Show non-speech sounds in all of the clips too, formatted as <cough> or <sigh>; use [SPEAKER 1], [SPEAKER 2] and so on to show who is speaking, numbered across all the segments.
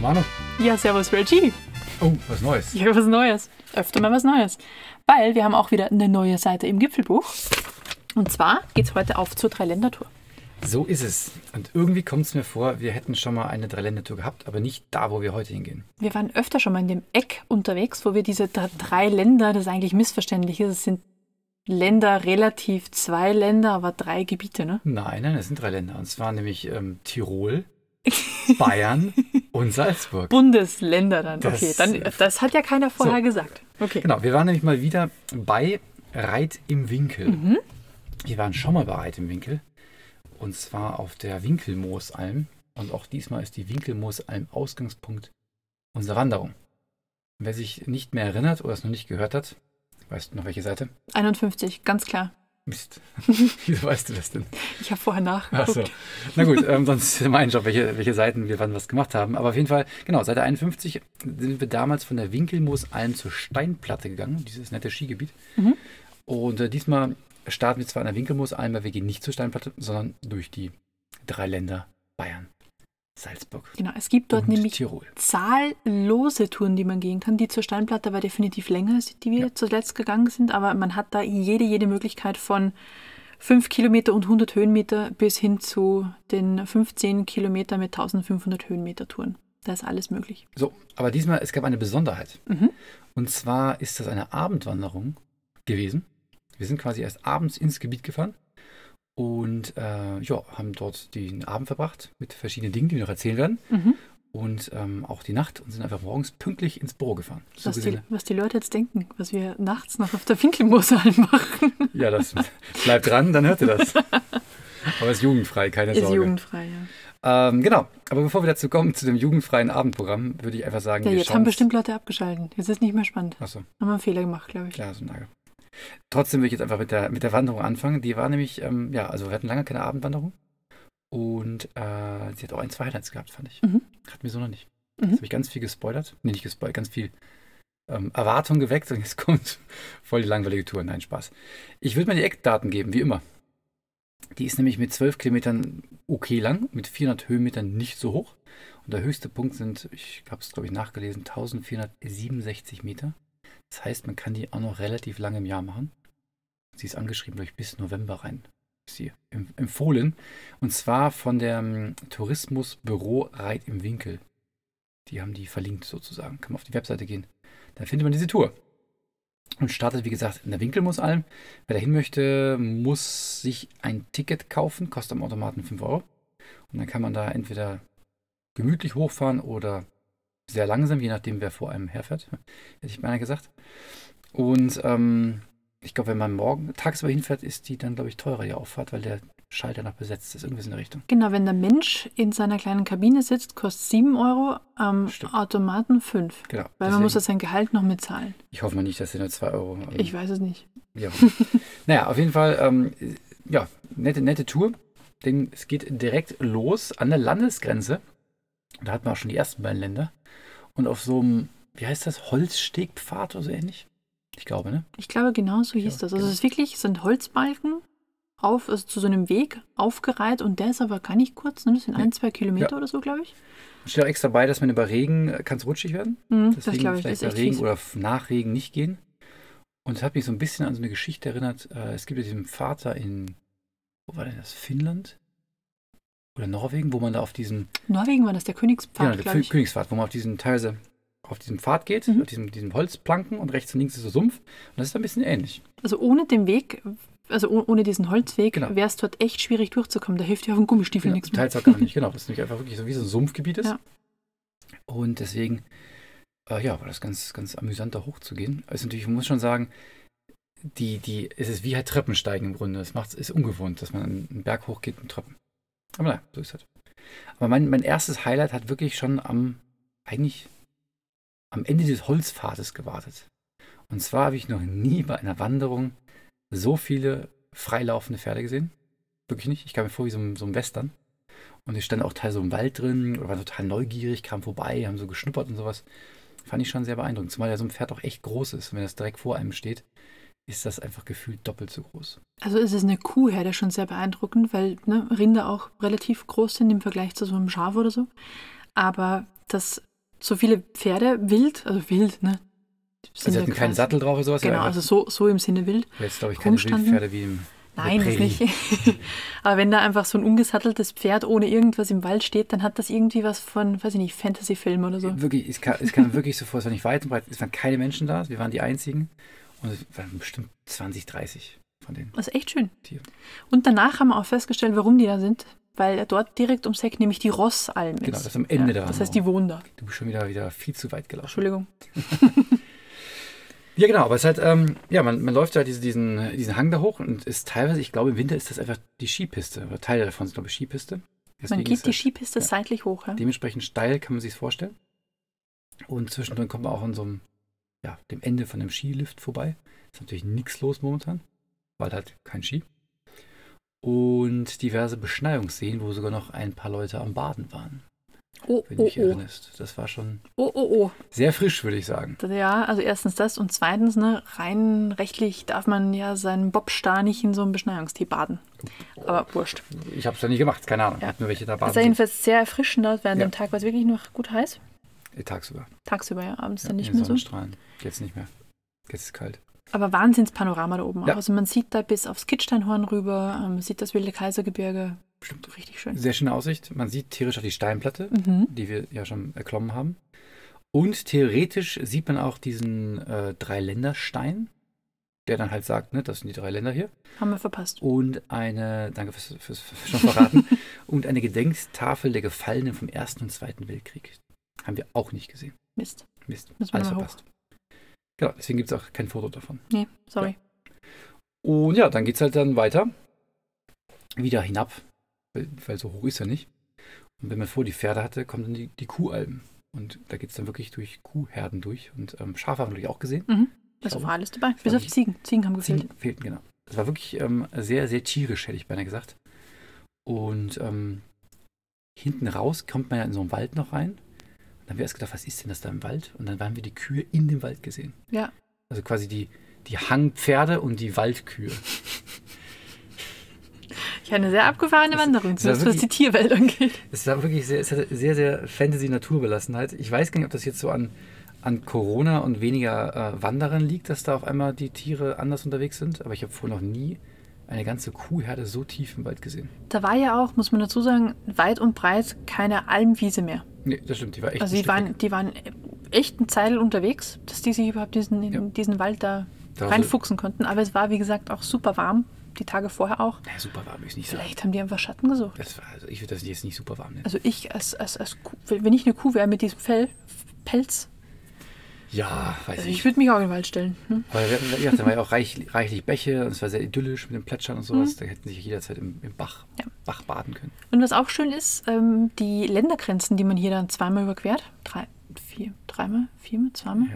[SPEAKER 1] Manu.
[SPEAKER 2] Ja, servus Reggie.
[SPEAKER 1] Oh, was Neues.
[SPEAKER 2] Ja, was Neues. Öfter mal was Neues. Weil wir haben auch wieder eine neue Seite im Gipfelbuch. Und zwar geht es heute auf zur Dreiländertour.
[SPEAKER 1] So ist es. Und irgendwie kommt es mir vor, wir hätten schon mal eine Dreiländertour gehabt, aber nicht da, wo wir heute hingehen.
[SPEAKER 2] Wir waren öfter schon mal in dem Eck unterwegs, wo wir diese dr- drei Länder, das eigentlich missverständlich ist, es sind Länder relativ zwei Länder, aber drei Gebiete, ne?
[SPEAKER 1] Nein, nein, es sind drei Länder. Und zwar nämlich ähm, Tirol, <laughs> Bayern und Salzburg.
[SPEAKER 2] Bundesländer dann.
[SPEAKER 1] Das-
[SPEAKER 2] okay, dann, das hat ja keiner vorher
[SPEAKER 1] So.
[SPEAKER 2] gesagt. Okay.
[SPEAKER 1] Genau, wir waren nämlich mal wieder bei Reit im Winkel.
[SPEAKER 2] Mhm.
[SPEAKER 1] Wir waren schon mal bei Reit im Winkel. Und zwar auf der Winkelmoosalm. Und auch diesmal ist die Winkelmoosalm Ausgangspunkt unserer Wanderung. Wer sich nicht mehr erinnert oder es noch nicht gehört hat, weißt du noch welche Seite?
[SPEAKER 2] 51, ganz klar.
[SPEAKER 1] Mist. <laughs> Wieso weißt du das denn?
[SPEAKER 2] Ich habe vorher
[SPEAKER 1] Ach
[SPEAKER 2] nachgeguckt.
[SPEAKER 1] so. Na gut, ähm, sonst ist <laughs> mein Job, welche, welche Seiten wir wann was gemacht haben. Aber auf jeden Fall, genau, Seite 51 sind wir damals von der Winkelmoosalm zur Steinplatte gegangen, dieses nette Skigebiet.
[SPEAKER 2] Mhm.
[SPEAKER 1] Und äh, diesmal starten wir zwar an der Winkelmoosalm, aber wir gehen nicht zur Steinplatte, sondern durch die drei Länder Bayern, Salzburg
[SPEAKER 2] Genau, es gibt dort
[SPEAKER 1] und
[SPEAKER 2] nämlich
[SPEAKER 1] Tirol.
[SPEAKER 2] zahllose Touren, die man gehen kann. Die zur Steinplatte war definitiv länger, die wir
[SPEAKER 1] Ja.
[SPEAKER 2] zuletzt gegangen sind, aber man hat da jede, jede Möglichkeit von 5 Kilometer und 100 Höhenmeter bis hin zu den 15 Kilometer mit 1500 Höhenmeter Touren. Da ist alles möglich.
[SPEAKER 1] So, aber diesmal, es gab eine Besonderheit.
[SPEAKER 2] Mhm.
[SPEAKER 1] Und zwar ist das eine Abendwanderung gewesen. Wir sind quasi erst abends ins Gebiet gefahren und äh, ja, haben dort den Abend verbracht mit verschiedenen Dingen, die wir noch erzählen werden.
[SPEAKER 2] Mhm.
[SPEAKER 1] Und ähm, auch die Nacht und sind einfach morgens pünktlich ins Büro gefahren. So
[SPEAKER 2] Was, die, was die Leute jetzt denken, was wir nachts noch auf der Winkelmoosalm machen, <laughs>
[SPEAKER 1] ja, das bleibt dran, dann hört ihr das. Aber es ist jugendfrei, keine
[SPEAKER 2] ist
[SPEAKER 1] Sorge.
[SPEAKER 2] jugendfrei. Ja,
[SPEAKER 1] Ähm, genau, aber bevor wir dazu kommen, zu dem jugendfreien Abendprogramm, würde ich einfach sagen,
[SPEAKER 2] ja
[SPEAKER 1] wir
[SPEAKER 2] jetzt haben bestimmt Leute abgeschaltet. Jetzt ist nicht mehr spannend.
[SPEAKER 1] Achso.
[SPEAKER 2] Haben wir einen Fehler gemacht, glaube ich.
[SPEAKER 1] Ja, so ein Nagel. Trotzdem will ich jetzt einfach mit der, mit der Wanderung anfangen. Die war nämlich, ähm, ja, also wir hatten lange keine Abendwanderung. Und äh, sie hat auch ein, zwei Highlights gehabt, fand ich.
[SPEAKER 2] Mhm.
[SPEAKER 1] Hatten wir so noch nicht.
[SPEAKER 2] Mhm.
[SPEAKER 1] Jetzt habe ich ganz viel gespoilert. Nee, nicht gespoilert, ganz viel ähm, Erwartung geweckt und jetzt <laughs> kommt voll die langweilige Tour. Nein, Spaß. Ich würde mal die Eckdaten geben, wie immer. Die ist nämlich mit 12 Kilometern okay lang, mit 400 Höhenmetern nicht so hoch. Und der höchste Punkt sind, ich habe es glaube ich nachgelesen, 1467 Meter. Das heißt, man kann die auch noch relativ lange im Jahr machen. Sie ist angeschrieben, glaube ich, bis November rein. Ist sie em- empfohlen. Und zwar von der ähm, Tourismusbüro Reit im Winkel. Die haben die verlinkt sozusagen. Kann man auf die Webseite gehen. Da findet man diese Tour. Und startet, wie gesagt, in der Winkelmoosalm. Wer da hin möchte, muss sich ein Ticket kaufen. Kostet am Automaten 5 Euro. Und dann kann man da entweder gemütlich hochfahren oder sehr langsam, je nachdem, wer vor einem herfährt. <laughs> Hätte ich beinahe gesagt. Und ähm, ich glaube, wenn man morgen tagsüber hinfährt, ist die dann, glaube ich, teurer, die Auffahrt, weil der Schalter noch besetzt ist. Irgendwas in der Richtung.
[SPEAKER 2] Genau, wenn der Mensch in seiner kleinen Kabine sitzt, kostet 7 Euro, am
[SPEAKER 1] Stimmt.
[SPEAKER 2] Automaten 5.
[SPEAKER 1] Genau.
[SPEAKER 2] Weil man
[SPEAKER 1] Deswegen-
[SPEAKER 2] muss ja sein Gehalt noch mitzahlen.
[SPEAKER 1] Ich hoffe mal nicht, dass sie nur 2 Euro. ähm,
[SPEAKER 2] Ich weiß es nicht.
[SPEAKER 1] Ja. <laughs> naja, auf jeden Fall, ähm, ja, nette, nette Tour. Denn es geht direkt los an der Landesgrenze. Da hat man auch schon die ersten beiden Länder. Und auf so einem, wie heißt das, Holzstegpfad oder so ähnlich? Ich glaube, ne?
[SPEAKER 2] Ich glaube, genau so hieß
[SPEAKER 1] Ja,
[SPEAKER 2] das. Also
[SPEAKER 1] genau.
[SPEAKER 2] es ist wirklich, es sind Holzbalken auf, also zu so einem Weg aufgereiht und der ist aber gar nicht kurz, ne? Das sind
[SPEAKER 1] Nee.
[SPEAKER 2] ein, zwei Kilometer
[SPEAKER 1] Ja.
[SPEAKER 2] oder so, glaube ich.
[SPEAKER 1] Steht auch extra bei, dass man über Regen äh, kann es rutschig werden.
[SPEAKER 2] Mhm, das
[SPEAKER 1] Deswegen
[SPEAKER 2] glaube ich, das
[SPEAKER 1] vielleicht bei Regen
[SPEAKER 2] fies.
[SPEAKER 1] oder nach Regen nicht gehen. Und es hat mich so ein bisschen an so eine Geschichte erinnert. Äh, es gibt ja diesen Vater in, wo war denn das? Finnland? Oder Norwegen, wo man da auf diesen
[SPEAKER 2] Norwegen war das der Königspfad,
[SPEAKER 1] Genau, der Kö-
[SPEAKER 2] ich.
[SPEAKER 1] Königspfad, wo man auf diesen teilweise auf diesem Pfad geht,
[SPEAKER 2] Mhm.
[SPEAKER 1] auf diesem, diesem Holzplanken und rechts und links ist so Sumpf. Und das ist ein bisschen ähnlich.
[SPEAKER 2] Also ohne den Weg, also oh- ohne diesen Holzweg,
[SPEAKER 1] Genau.
[SPEAKER 2] wäre es dort echt schwierig durchzukommen. Da hilft dir auf dem Gummistiefel
[SPEAKER 1] Genau,
[SPEAKER 2] nichts mehr.
[SPEAKER 1] teils auch gar <laughs> nicht. Genau, das ist nämlich einfach wirklich so wie so ein Sumpfgebiet ist.
[SPEAKER 2] Ja.
[SPEAKER 1] Und deswegen, äh, ja, war das ganz, ganz amüsant, da hochzugehen. Also natürlich, man muss schon sagen, die, die, es ist wie halt Treppensteigen im Grunde. Das macht, ist ungewohnt, dass man einen Berg hochgeht mit Treppen. Aber naja, so ist das. Aber mein, mein erstes Highlight hat wirklich schon am, eigentlich am Ende des Holzpfades gewartet. Und zwar habe ich noch nie bei einer Wanderung so viele freilaufende Pferde gesehen. Wirklich nicht. Ich kam mir vor wie so ein, so ein Western. Und ich stand auch teil so im Wald drin oder war total neugierig, kam vorbei, haben so geschnuppert und sowas. Fand ich schon sehr beeindruckend. Zumal ja so ein Pferd auch echt groß ist. Wenn das direkt vor einem steht, ist das einfach gefühlt doppelt so groß.
[SPEAKER 2] Also es ist eine Kuhherde schon sehr beeindruckend, weil ne, Rinder auch relativ groß sind im Vergleich zu so einem Schaf oder so. Aber dass so viele Pferde wild, also wild, ne?
[SPEAKER 1] Also sie hatten keinen Sattel drauf oder sowas?
[SPEAKER 2] Genau,
[SPEAKER 1] ja,
[SPEAKER 2] also so, so im Sinne wild.
[SPEAKER 1] jetzt glaube ich keine. Wildpferde wie im
[SPEAKER 2] Nein, das nicht. <laughs> Aber wenn da einfach so ein ungesatteltes Pferd ohne irgendwas im Wald steht, dann hat das irgendwie was von, weiß ich nicht, Fantasy-Film oder so.
[SPEAKER 1] Wirklich, es kam, es kam wirklich so vor, es war nicht weit und breit, es waren keine Menschen da, wir waren die einzigen und es waren bestimmt 20, 30 von denen.
[SPEAKER 2] Das ist echt schön.
[SPEAKER 1] Tier.
[SPEAKER 2] Und danach haben wir auch festgestellt, warum die da sind. Weil dort direkt ums Eck nämlich die Rossalm ist.
[SPEAKER 1] Genau, das ist am Ende da
[SPEAKER 2] Das heißt, die wohnen da.
[SPEAKER 1] Du bist schon wieder, wieder viel zu weit gelaufen.
[SPEAKER 2] Entschuldigung. <laughs>
[SPEAKER 1] Ja, genau, aber es ist halt, ähm, ja, man, man läuft da diese, diesen, diesen Hang da hoch und ist teilweise, ich glaube, im Winter ist das einfach die Skipiste, oder Teile davon sind, glaube ich, Skipiste.
[SPEAKER 2] Man
[SPEAKER 1] Deswegen
[SPEAKER 2] geht
[SPEAKER 1] ist
[SPEAKER 2] die
[SPEAKER 1] es
[SPEAKER 2] Skipiste
[SPEAKER 1] ja.
[SPEAKER 2] seitlich hoch. Ja?
[SPEAKER 1] dementsprechend steil, kann man sich vorstellen. Und zwischendrin kommt man auch an so einem, ja, dem Ende von dem Skilift vorbei. Ist natürlich nichts los momentan, weil halt kein Ski. Und diverse Beschneiungsseen, wo sogar noch ein paar Leute am Baden waren,
[SPEAKER 2] Oh,
[SPEAKER 1] wenn du
[SPEAKER 2] oh,
[SPEAKER 1] dich
[SPEAKER 2] oh.
[SPEAKER 1] erinnerst. Das war schon
[SPEAKER 2] Oh, oh, oh.
[SPEAKER 1] sehr frisch, würde ich sagen.
[SPEAKER 2] Ja, also erstens das und zweitens, ne, rein rechtlich darf man ja seinen Bobstar nicht in so einem Beschneiungstee baden. Aber wurscht.
[SPEAKER 1] Ich habe es ja nie gemacht, keine Ahnung.
[SPEAKER 2] Ja.
[SPEAKER 1] Hab nur welche da
[SPEAKER 2] Es war
[SPEAKER 1] baden.
[SPEAKER 2] jedenfalls sehr erfrischend dort. Während
[SPEAKER 1] Ja.
[SPEAKER 2] dem Tag war es wirklich noch gut heiß.
[SPEAKER 1] sehen. Tagsüber.
[SPEAKER 2] Tagsüber, ja, abends
[SPEAKER 1] Ja,
[SPEAKER 2] dann nicht mehr so.
[SPEAKER 1] Sonnenstrahlen. Jetzt nicht mehr. Jetzt ist es kalt.
[SPEAKER 2] Aber Wahnsinnspanorama da oben auch.
[SPEAKER 1] Ja.
[SPEAKER 2] Also man sieht da bis aufs Kitzsteinhorn rüber, ähm, man sieht das wilde Kaisergebirge.
[SPEAKER 1] Stimmt.
[SPEAKER 2] Richtig schön.
[SPEAKER 1] Sehr schöne Aussicht. Man sieht theoretisch auch die Steinplatte,
[SPEAKER 2] Mhm.
[SPEAKER 1] die wir ja schon erklommen haben. Und theoretisch sieht man auch diesen äh, Dreiländerstein, der dann halt sagt, ne, das sind die drei Länder hier.
[SPEAKER 2] Haben wir verpasst.
[SPEAKER 1] Und eine, danke fürs, fürs, fürs schon verraten, <laughs> und eine Gedenktafel der Gefallenen vom Ersten und Zweiten Weltkrieg. Haben wir auch nicht gesehen.
[SPEAKER 2] Mist.
[SPEAKER 1] Mist.
[SPEAKER 2] Müssen wir
[SPEAKER 1] Alles
[SPEAKER 2] mal hoch.
[SPEAKER 1] verpasst. Genau, deswegen gibt es auch kein Foto davon.
[SPEAKER 2] Nee, sorry.
[SPEAKER 1] Und ja, dann geht es halt dann weiter. Wieder hinab, weil, weil so hoch ist er nicht. Und wenn man vor die Pferde hatte, kommen dann die, die Kuhalben. Und da geht es dann wirklich durch Kuhherden durch. Und ähm, Schafe haben wir natürlich auch gesehen.
[SPEAKER 2] Mhm. Also
[SPEAKER 1] glaube,
[SPEAKER 2] war alles dabei.
[SPEAKER 1] das
[SPEAKER 2] Bis
[SPEAKER 1] war
[SPEAKER 2] auf
[SPEAKER 1] nicht-
[SPEAKER 2] Ziegen. Ziegen haben gefehlt.
[SPEAKER 1] Ziegen fehlten, genau. Das war wirklich ähm, sehr, sehr tierisch, hätte ich beinahe gesagt. Und ähm, hinten raus kommt man ja in so einen Wald noch rein. Dann haben wir erst gedacht, was ist denn das da im Wald? Und dann haben wir die Kühe in dem Wald gesehen.
[SPEAKER 2] Ja.
[SPEAKER 1] Also quasi die, die Hangpferde und die Waldkühe.
[SPEAKER 2] Ich hatte eine sehr abgefahrene
[SPEAKER 1] Das-
[SPEAKER 2] Wanderung, zumindest was die
[SPEAKER 1] wirklich-
[SPEAKER 2] Tierwelt angeht.
[SPEAKER 1] Es war wirklich sehr, es hatte sehr, sehr Fantasy-Naturbelassenheit. Ich weiß gar nicht, ob das jetzt so an, an Corona und weniger äh, Wanderern liegt, dass da auf einmal die Tiere anders unterwegs sind. Aber ich habe vorher noch nie eine ganze Kuhherde so tief im Wald gesehen.
[SPEAKER 2] Da war ja auch, muss man dazu sagen, weit und breit keine Almwiese mehr.
[SPEAKER 1] Nee, das stimmt, die war echt
[SPEAKER 2] also
[SPEAKER 1] ein
[SPEAKER 2] die waren,
[SPEAKER 1] weg.
[SPEAKER 2] die waren echt eine Zeit unterwegs, dass die sich überhaupt diesen, in
[SPEAKER 1] Ja.
[SPEAKER 2] diesen Wald da
[SPEAKER 1] Da so-
[SPEAKER 2] reinfuchsen konnten. Aber es war, wie gesagt, auch super warm, die Tage vorher auch.
[SPEAKER 1] Ja, super warm ist nicht sagen.
[SPEAKER 2] Vielleicht haben die einfach Schatten gesucht.
[SPEAKER 1] Das war, also ich würde das jetzt nicht super warm nennen.
[SPEAKER 2] Also ich als, als, als Kuh, wenn ich eine Kuh wäre mit diesem Fell, Pelz,
[SPEAKER 1] Ja, weiß
[SPEAKER 2] also
[SPEAKER 1] ich.
[SPEAKER 2] ich würde mich auch in den Wald stellen. Ne?
[SPEAKER 1] Aber wir, ja, da war ja auch reich, reichlich Bäche und es war sehr idyllisch mit dem Plätschern und sowas.
[SPEAKER 2] Mhm.
[SPEAKER 1] Da hätten sich jederzeit im, im Bach,
[SPEAKER 2] Ja.
[SPEAKER 1] Bach baden können.
[SPEAKER 2] Und was auch schön ist, ähm, die Ländergrenzen, die man hier dann zweimal überquert. Drei, vier, dreimal, viermal, zweimal.
[SPEAKER 1] Ja,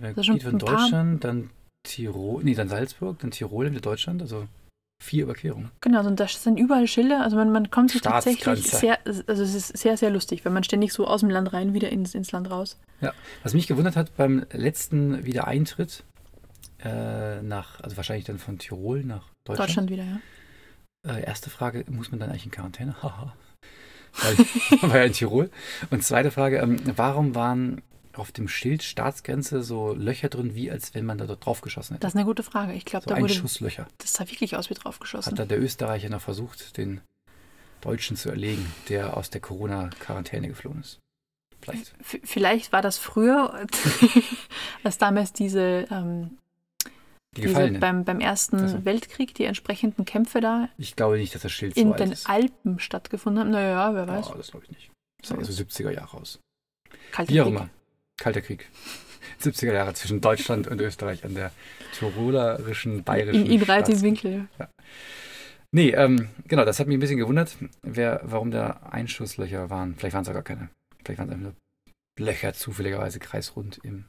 [SPEAKER 1] wer geht von Deutschland, dann Tirol, nee, dann Salzburg, dann Tirol, dann wieder Deutschland, also vier Überquerungen.
[SPEAKER 2] Genau, und da sind überall Schilder. Also man, man kommt sich tatsächlich sehr, also es ist sehr, sehr lustig, wenn man ständig so aus dem Land rein, wieder ins, ins Land raus.
[SPEAKER 1] Was mich gewundert hat beim letzten Wiedereintritt äh, nach, also wahrscheinlich dann von Tirol nach Deutschland.
[SPEAKER 2] Deutschland wieder, ja.
[SPEAKER 1] Äh, erste Frage, muss man dann eigentlich in Quarantäne? <laughs> Haha. Weil <laughs> war ja in Tirol. Und zweite Frage, ähm, warum waren auf dem Schild Staatsgrenze so Löcher drin, wie als wenn man da drauf geschossen hätte?
[SPEAKER 2] Das ist eine gute Frage. Ich glaube,
[SPEAKER 1] so
[SPEAKER 2] da wurde
[SPEAKER 1] Einschusslöcher.
[SPEAKER 2] das sah wirklich aus wie draufgeschossen.
[SPEAKER 1] Hat da der Österreicher noch versucht, den Deutschen zu erlegen, der aus der Corona-Quarantäne geflohen ist? Vielleicht.
[SPEAKER 2] V vielleicht war das früher, <laughs> als damals diese, ähm,
[SPEAKER 1] Die
[SPEAKER 2] diese beim, beim Ersten
[SPEAKER 1] Ach so.
[SPEAKER 2] Weltkrieg, die entsprechenden Kämpfe da
[SPEAKER 1] Ich glaube nicht, dass das Schild so
[SPEAKER 2] in
[SPEAKER 1] alt
[SPEAKER 2] den. Alpen stattgefunden haben. Naja, wer weiß.
[SPEAKER 1] Oh, das glaube ich nicht. Das sah also 70er Jahre aus.
[SPEAKER 2] Kalter
[SPEAKER 1] Wie auch immer. Kalter Krieg. <laughs> 70er Jahre zwischen Deutschland und Österreich an der tirolerischen, bayerischen
[SPEAKER 2] In, in
[SPEAKER 1] Staats-
[SPEAKER 2] Winkel.
[SPEAKER 1] Nee, ähm, genau, das hat mich ein bisschen gewundert, wer, warum da Einschusslöcher waren. Vielleicht waren es auch gar keine. Vielleicht waren es einfach nur Löcher zufälligerweise kreisrund im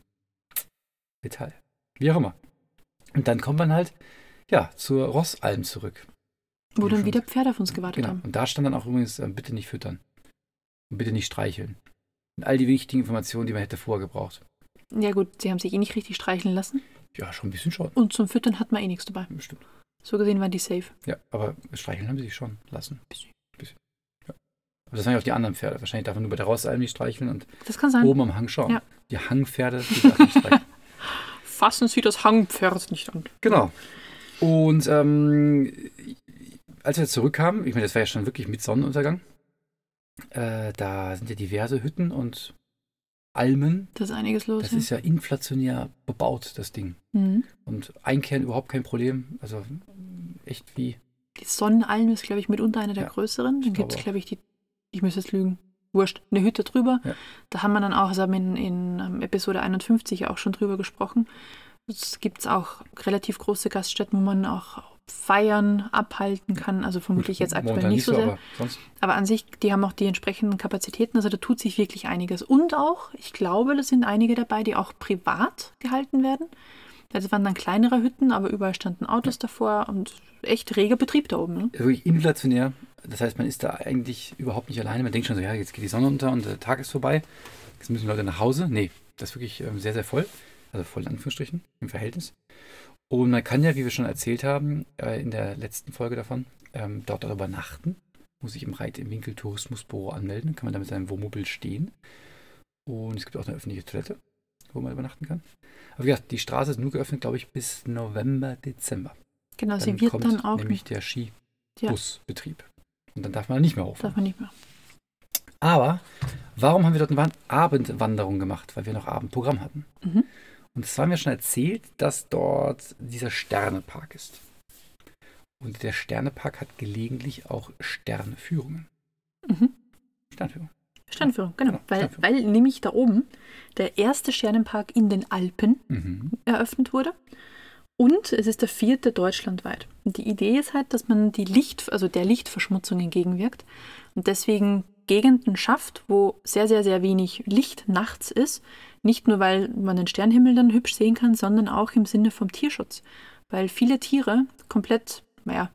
[SPEAKER 1] Metall. Wie auch immer. Und dann kommt man halt, ja, zur Rossalm zurück.
[SPEAKER 2] Wo dann wieder Pferde auf uns gewartet
[SPEAKER 1] Genau.
[SPEAKER 2] haben.
[SPEAKER 1] Und da stand dann auch übrigens, äh, bitte nicht füttern. Und bitte nicht streicheln. Und all die wichtigen Informationen, die man hätte vorher gebraucht.
[SPEAKER 2] Ja gut, sie haben sich eh nicht richtig streicheln lassen.
[SPEAKER 1] Ja, schon ein bisschen schon.
[SPEAKER 2] Und zum Füttern hat man eh nichts dabei.
[SPEAKER 1] Bestimmt.
[SPEAKER 2] So gesehen waren die safe.
[SPEAKER 1] Ja, aber streicheln haben sie sich schon lassen.
[SPEAKER 2] Bisschen.
[SPEAKER 1] Bisschen. Ja. Aber das waren ja auch die anderen Pferde. Wahrscheinlich darf man nur bei der Rossalm nicht streicheln und
[SPEAKER 2] Das kann sein.
[SPEAKER 1] oben am Hang schon.
[SPEAKER 2] Ja.
[SPEAKER 1] Die Hangpferde, die darf streicheln. <laughs>
[SPEAKER 2] Fassen Sie das Hangpferd nicht an.
[SPEAKER 1] Genau. Und ähm, als wir zurückkamen, ich meine, das war ja schon wirklich mit Sonnenuntergang, äh, da sind ja diverse Hütten und Almen.
[SPEAKER 2] Da ist einiges los.
[SPEAKER 1] Das ist ja inflationär bebaut, das Ding.
[SPEAKER 2] mhm.
[SPEAKER 1] Und Einkehren überhaupt kein Problem. Also echt wie.
[SPEAKER 2] Die Sonnenalm ist, glaube ich, mitunter eine der
[SPEAKER 1] Ja,
[SPEAKER 2] größeren. Dann gibt es,
[SPEAKER 1] glaube
[SPEAKER 2] ich, die, ich müsste jetzt lügen, wurscht, eine Hütte drüber.
[SPEAKER 1] Ja.
[SPEAKER 2] Da haben wir dann auch, also haben wir in, in ähm, Episode 51 ja auch schon drüber gesprochen. Es gibt auch relativ große Gaststätten, wo man auch Feiern abhalten kann. Also vermutlich jetzt aktuell
[SPEAKER 1] Momentan
[SPEAKER 2] nicht so sehr.
[SPEAKER 1] aber.
[SPEAKER 2] Aber an sich, die haben auch die entsprechenden Kapazitäten, also da tut sich wirklich einiges. Und auch, ich glaube, da sind einige dabei, die auch privat gehalten werden. Also waren dann kleinere Hütten, aber überall standen Autos davor und echt reger Betrieb da oben. Ne?
[SPEAKER 1] Wirklich inflationär. Das heißt, man ist da eigentlich überhaupt nicht alleine. Man denkt schon so, ja, jetzt geht die Sonne unter und der Tag ist vorbei. Jetzt müssen Leute nach Hause. Nee, das ist wirklich ähm, sehr, sehr voll. Also voll in Anführungsstrichen im Verhältnis. Und man kann ja, wie wir schon erzählt haben, äh, in der letzten Folge davon, ähm, dort auch übernachten. Muss sich im Reit im Winkel Tourismusbüro anmelden. Kann man da mit seinem Wohnmobil stehen. Und es gibt auch eine öffentliche Toilette, wo man übernachten kann. Aber wie gesagt, die Straße ist nur geöffnet, glaube ich, bis November, Dezember.
[SPEAKER 2] Genau,
[SPEAKER 1] Dann
[SPEAKER 2] sie wird
[SPEAKER 1] kommt
[SPEAKER 2] dann auch
[SPEAKER 1] nämlich der Skibusbetrieb. Und dann darf man nicht mehr hochfahren.
[SPEAKER 2] darf man nicht mehr.
[SPEAKER 1] Aber warum haben wir dort eine Wand- Abendwanderung gemacht? Weil wir noch Abendprogramm hatten.
[SPEAKER 2] Mhm.
[SPEAKER 1] Und es war mir schon erzählt, dass dort dieser Sternepark ist. Und der Sternepark hat gelegentlich auch Sterneführungen.
[SPEAKER 2] Mhm.
[SPEAKER 1] Sternführung.
[SPEAKER 2] Sternführung, genau.
[SPEAKER 1] Genau,
[SPEAKER 2] Weil,
[SPEAKER 1] Sternführung.
[SPEAKER 2] weil nämlich da oben der erste Sternenpark in den Alpen
[SPEAKER 1] Mhm.
[SPEAKER 2] eröffnet wurde. Und es ist der vierte deutschlandweit. Und die Idee ist halt, dass man die Licht, also der Lichtverschmutzung entgegenwirkt und deswegen Gegenden schafft, wo sehr, sehr, sehr wenig Licht nachts ist. Nicht nur, weil man den Sternhimmel dann hübsch sehen kann, sondern auch im Sinne vom Tierschutz. Weil viele Tiere komplett, naja,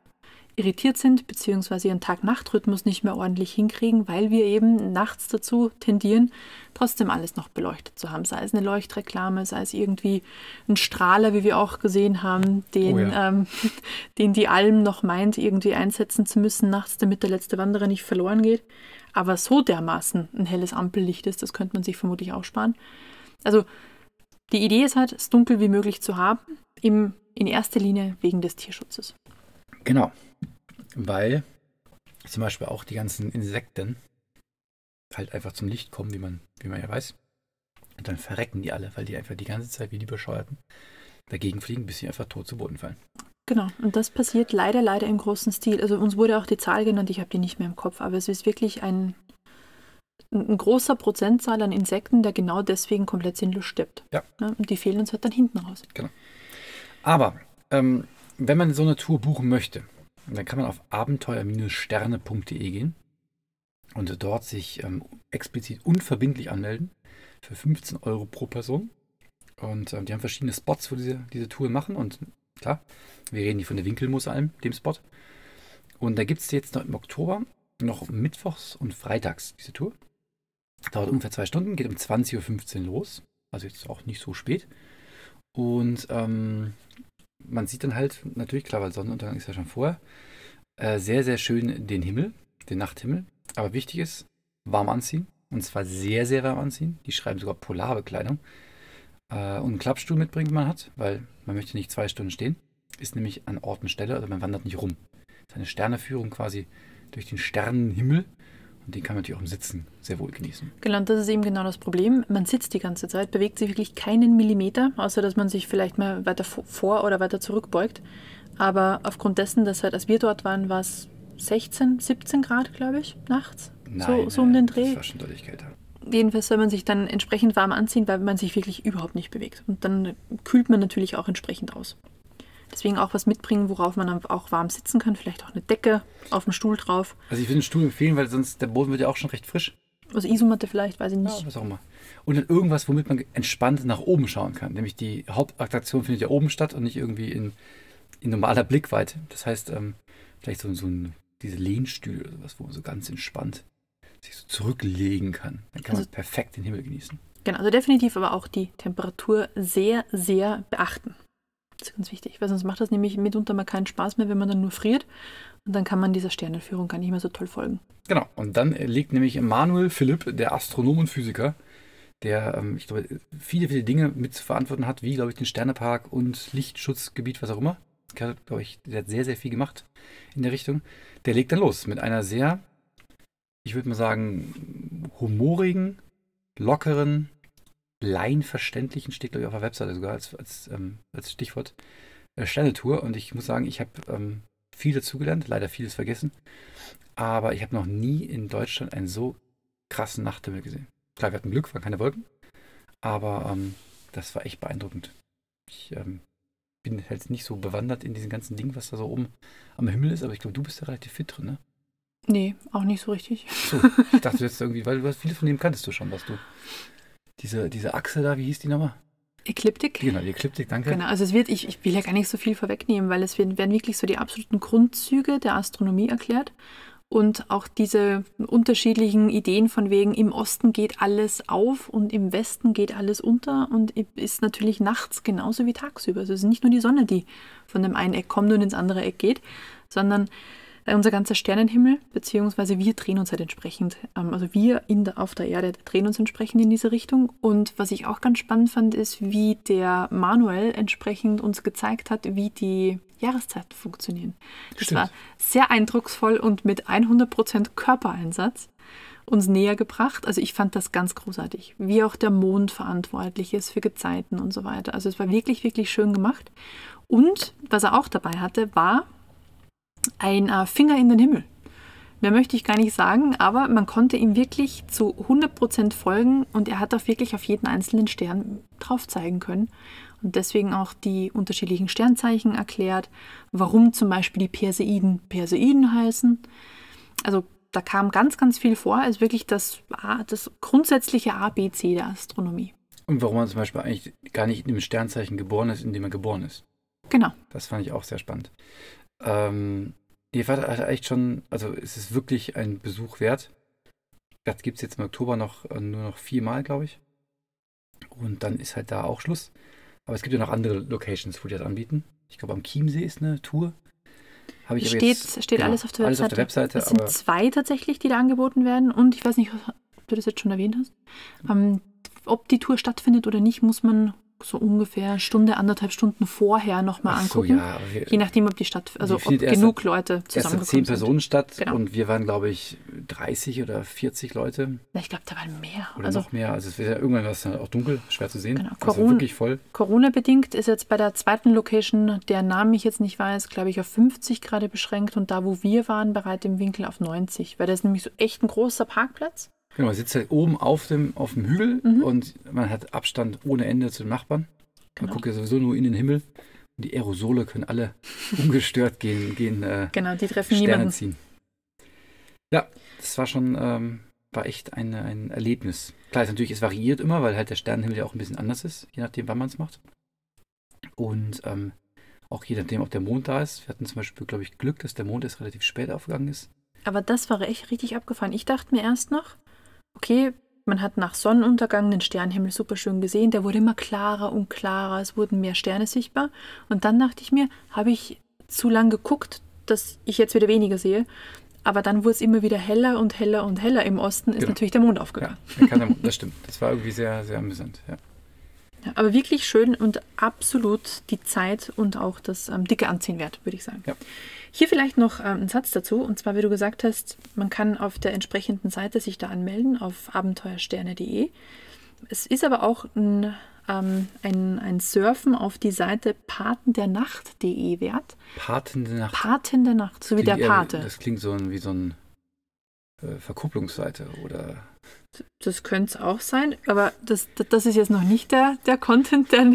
[SPEAKER 2] irritiert sind, beziehungsweise ihren Tag-Nacht-Rhythmus nicht mehr ordentlich hinkriegen, weil wir eben nachts dazu tendieren, trotzdem alles noch beleuchtet zu haben. Sei es eine Leuchtreklame, sei es irgendwie ein Strahler, wie wir auch gesehen haben, den,
[SPEAKER 1] Oh ja.
[SPEAKER 2] ähm, <laughs> den die Alm noch meint, irgendwie einsetzen zu müssen nachts, damit der letzte Wanderer nicht verloren geht. Aber so dermaßen ein helles Ampellicht ist, das könnte man sich vermutlich auch sparen. Also die Idee ist halt, es dunkel wie möglich zu haben, im, in erster Linie wegen des Tierschutzes.
[SPEAKER 1] Genau. Weil zum Beispiel auch die ganzen Insekten halt einfach zum Licht kommen, wie man, wie man ja weiß. Und dann verrecken die alle, weil die einfach die ganze Zeit wie die Bescheuerten dagegen fliegen, bis sie einfach tot zu Boden fallen.
[SPEAKER 2] Genau, und das passiert leider, leider im großen Stil. Also uns wurde auch die Zahl genannt, ich habe die nicht mehr im Kopf, aber es ist wirklich ein, ein großer Prozentzahl an Insekten, der genau deswegen komplett sinnlos stirbt.
[SPEAKER 1] Ja.
[SPEAKER 2] Ne? Und die fehlen uns halt dann hinten raus.
[SPEAKER 1] Aber ähm, wenn man so eine Tour buchen möchte, dann kann man auf abenteuer-sterne.de gehen und dort sich ähm, explizit unverbindlich anmelden für 15 Euro pro Person. Und ähm, die haben verschiedene Spots, wo diese, diese Tour machen. Und klar, wir reden hier von der Winkelmoosalm, dem Spot. Und da gibt es jetzt noch im Oktober noch mittwochs und freitags diese Tour. Dauert ungefähr zwei Stunden, geht um 20.15 Uhr los. Also jetzt auch nicht so spät. Und ähm, man sieht dann halt, natürlich klar, weil Sonnenuntergang ist ja schon vorher, äh, sehr, sehr schön den Himmel, den Nachthimmel. Aber wichtig ist, warm anziehen. Und zwar sehr, sehr warm anziehen. Die schreiben sogar Polarbekleidung. Äh, und einen Klappstuhl mitbringen, man hat, weil man möchte nicht zwei Stunden stehen. Ist nämlich an Ort und Stelle, also man wandert nicht rum. Das ist eine Sterneführung quasi durch den Sternenhimmel. Und den kann man natürlich auch im Sitzen sehr wohl genießen.
[SPEAKER 2] Genau, und das ist eben genau das Problem. Man sitzt die ganze Zeit, bewegt sich wirklich keinen Millimeter, außer dass man sich vielleicht mal weiter vo- vor oder weiter zurückbeugt. Aber aufgrund dessen, dass halt, als wir dort waren, war es 16, 17 Grad, glaube ich, nachts. so, so um den Dreh.
[SPEAKER 1] Das war schon deutlich kälter.
[SPEAKER 2] Jedenfalls soll man sich dann entsprechend warm anziehen, weil man sich wirklich überhaupt nicht bewegt. Und dann kühlt man natürlich auch entsprechend aus. Deswegen auch was mitbringen, worauf man dann auch warm sitzen kann. Vielleicht auch eine Decke auf dem Stuhl drauf.
[SPEAKER 1] Also ich würde den Stuhl empfehlen, weil sonst der Boden wird ja auch schon recht frisch.
[SPEAKER 2] Also Isomatte vielleicht, weiß ich
[SPEAKER 1] Ja,
[SPEAKER 2] nicht.
[SPEAKER 1] was auch immer. Und dann irgendwas, womit man entspannt nach oben schauen kann. Nämlich die Hauptattraktion findet ja oben statt und nicht irgendwie in, in normaler Blickweite. Das heißt, ähm, vielleicht so, so ein, diese Lehnstühle oder sowas, wo man so ganz entspannt sich so zurücklegen kann. Dann kann
[SPEAKER 2] Also-
[SPEAKER 1] man perfekt den Himmel genießen.
[SPEAKER 2] Genau, also definitiv aber auch die Temperatur sehr, sehr beachten. Ganz, ganz wichtig, weil sonst macht das nämlich mitunter mal keinen Spaß mehr, wenn man dann nur friert. Und dann kann man dieser Sternenführung gar nicht mehr so toll folgen.
[SPEAKER 1] Genau. Und dann liegt nämlich Emanuel Philipp, der Astronom und Physiker, der, ähm, ich glaube, viele, viele Dinge mit zu verantworten hat, wie, glaube ich, den Sternepark und Lichtschutzgebiet, was auch immer. Glaube ich, der hat sehr, sehr viel gemacht in der Richtung. Der legt dann los mit einer sehr, ich würde mal sagen, humorigen, lockeren, laienverständlichen, steht glaube ich auf der Webseite sogar als, als, ähm, als Stichwort, äh, Sternetour. Und ich muss sagen, ich habe ähm, viel dazugelernt, leider vieles vergessen. Aber ich habe noch nie in Deutschland einen so krassen Nachthimmel gesehen. Klar, wir hatten Glück, waren keine Wolken. Aber ähm, das war echt beeindruckend. Ich ähm, bin halt nicht so bewandert in diesen ganzen Dingen, was da so oben am Himmel ist, aber ich glaube, du bist ja relativ fit drin, ne?
[SPEAKER 2] Nee, auch nicht so richtig.
[SPEAKER 1] So, ich dachte jetzt irgendwie, weil du viele von dem kanntest du schon, was du. Diese, diese Achse da, wie hieß die nochmal?
[SPEAKER 2] Ekliptik.
[SPEAKER 1] Genau, die Ekliptik, danke.
[SPEAKER 2] Genau, also es wird, ich, ich will ja gar nicht so viel vorwegnehmen, weil es werden, werden wirklich so die absoluten Grundzüge der Astronomie erklärt und auch diese unterschiedlichen Ideen von wegen, im Osten geht alles auf und im Westen geht alles unter und ist natürlich nachts genauso wie tagsüber. Also es ist nicht nur die Sonne, die von dem einen Eck kommt und ins andere Eck geht, sondern unser ganzer Sternenhimmel, beziehungsweise wir drehen uns halt entsprechend, ähm, also wir in der, auf der Erde drehen uns entsprechend in diese Richtung. Und was ich auch ganz spannend fand, ist, wie der Manuel entsprechend uns gezeigt hat, wie die Jahreszeiten funktionieren. Das Stimmt. war sehr eindrucksvoll und mit 100% Körpereinsatz uns näher gebracht. Also ich fand das ganz großartig, wie auch der Mond verantwortlich ist für Gezeiten und so weiter. Also es war wirklich, wirklich schön gemacht. Und was er auch dabei hatte, war ein äh, Finger in den Himmel. Mehr möchte ich gar nicht sagen, aber man konnte ihm wirklich zu 100% folgen und er hat auch wirklich auf jeden einzelnen Stern drauf zeigen können. Und deswegen auch die unterschiedlichen Sternzeichen erklärt, warum zum Beispiel die Perseiden Perseiden heißen. Also da kam ganz, ganz viel vor, als wirklich das, das grundsätzliche ABC der Astronomie.
[SPEAKER 1] Und warum man zum Beispiel eigentlich gar nicht in dem Sternzeichen geboren ist, in dem er geboren ist.
[SPEAKER 2] Genau.
[SPEAKER 1] Das fand ich auch sehr spannend. Ähm, die Fahrt hat echt schon, also es ist wirklich ein Besuch wert. Das gibt es jetzt im Oktober noch äh, nur noch viermal, glaube ich. Und dann ist halt da auch Schluss. Aber es gibt ja noch andere Locations, wo die das anbieten. Ich glaube, am Chiemsee ist eine Tour.
[SPEAKER 2] Habe ich steht jetzt, steht genau, alles auf der
[SPEAKER 1] Webseite. Auf der Webseite
[SPEAKER 2] es sind zwei tatsächlich, die da angeboten werden. Und ich weiß nicht, ob du das jetzt schon erwähnt hast. Ähm, ob die Tour stattfindet oder nicht, muss man so ungefähr eine Stunde, anderthalb Stunden vorher nochmal angucken. So, ja, Je nachdem, ob die Stadt, also ob genug Leute zusammengekommen
[SPEAKER 1] zehn Personen statt genau. und wir waren, glaube ich, 30 oder 40 Leute.
[SPEAKER 2] Ja, ich glaube, da waren mehr.
[SPEAKER 1] Oder also, noch mehr. Also es wäre ja irgendwann was auch dunkel, schwer zu sehen.
[SPEAKER 2] Genau. Also Corona, wirklich voll. Corona-bedingt ist jetzt bei der zweiten Location, der Name ich jetzt nicht weiß, glaube ich, auf 50 gerade beschränkt und da, wo wir waren, bereit im Winkel auf 90, weil das ist nämlich so echt ein großer Parkplatz.
[SPEAKER 1] Genau, man sitzt halt oben auf dem, auf dem Hügel mhm. und man hat Abstand ohne Ende zu den Nachbarn. Man genau. guckt ja sowieso nur in den Himmel und die Aerosole können alle <laughs> ungestört gehen, gehen äh,
[SPEAKER 2] genau, die treffen
[SPEAKER 1] Sterne
[SPEAKER 2] niemanden.
[SPEAKER 1] ziehen. Ja, das war schon, ähm, war echt ein, ein Erlebnis. Klar, ist natürlich, es variiert immer, weil halt der Sternenhimmel ja auch ein bisschen anders ist, je nachdem, wann man es macht. Und ähm, auch je nachdem, ob der Mond da ist. Wir hatten zum Beispiel, glaube ich, Glück, dass der Mond erst relativ spät aufgegangen ist.
[SPEAKER 2] Aber das war echt richtig abgefahren. Ich dachte mir erst noch, okay, man hat nach Sonnenuntergang den Sternenhimmel super schön gesehen. Der wurde immer klarer und klarer. Es wurden mehr Sterne sichtbar. Und dann dachte ich mir, habe ich zu lang geguckt, dass ich jetzt wieder weniger sehe. Aber dann wurde es immer wieder heller und heller und heller. Im Osten ist genau. natürlich der Mond aufgegangen.
[SPEAKER 1] Ja, das stimmt. Das war irgendwie sehr, sehr amüsant. Ja.
[SPEAKER 2] Ja, aber wirklich schön und absolut die Zeit und auch das ähm, dicke Anziehen wert, würde ich sagen. Ja. Hier vielleicht noch ähm, ein Satz dazu, und zwar, wie du gesagt hast, man kann auf der entsprechenden Seite sich da anmelden, auf abenteuersterne.de. Es ist aber auch ein, ähm, ein, ein Surfen auf die Seite patendernacht.de wert.
[SPEAKER 1] Paten der Nacht?
[SPEAKER 2] Paten der Nacht, so wie der Pate.
[SPEAKER 1] Eher, das klingt so wie so eine äh, Verkupplungsseite oder
[SPEAKER 2] das könnte es auch sein, aber das, das ist jetzt noch nicht der, der Content, der,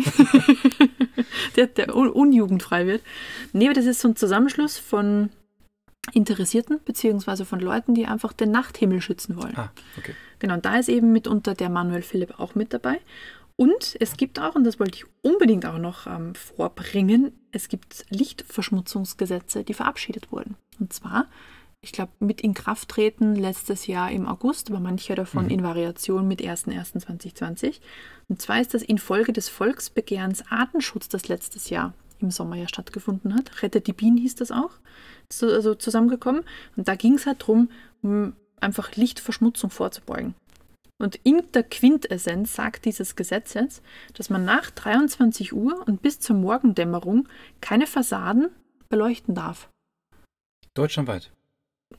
[SPEAKER 2] <laughs> der, der unjugendfrei wird. Nee, aber das ist so ein Zusammenschluss von Interessierten, beziehungsweise von Leuten, die einfach den Nachthimmel schützen wollen.
[SPEAKER 1] Ah, okay.
[SPEAKER 2] Genau, und da ist eben mitunter der Manuel Philipp auch mit dabei. Und es gibt auch, und das wollte ich unbedingt auch noch ähm, vorbringen, es gibt Lichtverschmutzungsgesetze, die verabschiedet wurden. Und zwar ich glaube, mit Inkrafttreten letztes Jahr im August, aber manche davon mhm. in Variation mit 01.01.2020. Und zwar ist das infolge des Volksbegehrens Artenschutz, das letztes Jahr im Sommer ja stattgefunden hat. Rettet die Bienen hieß das auch, zu, also zusammengekommen. Und da ging es halt darum, um einfach Lichtverschmutzung vorzubeugen. Und in der Quintessenz sagt dieses Gesetz jetzt, dass man nach 23 Uhr und bis zur Morgendämmerung keine Fassaden beleuchten darf.
[SPEAKER 1] Deutschlandweit.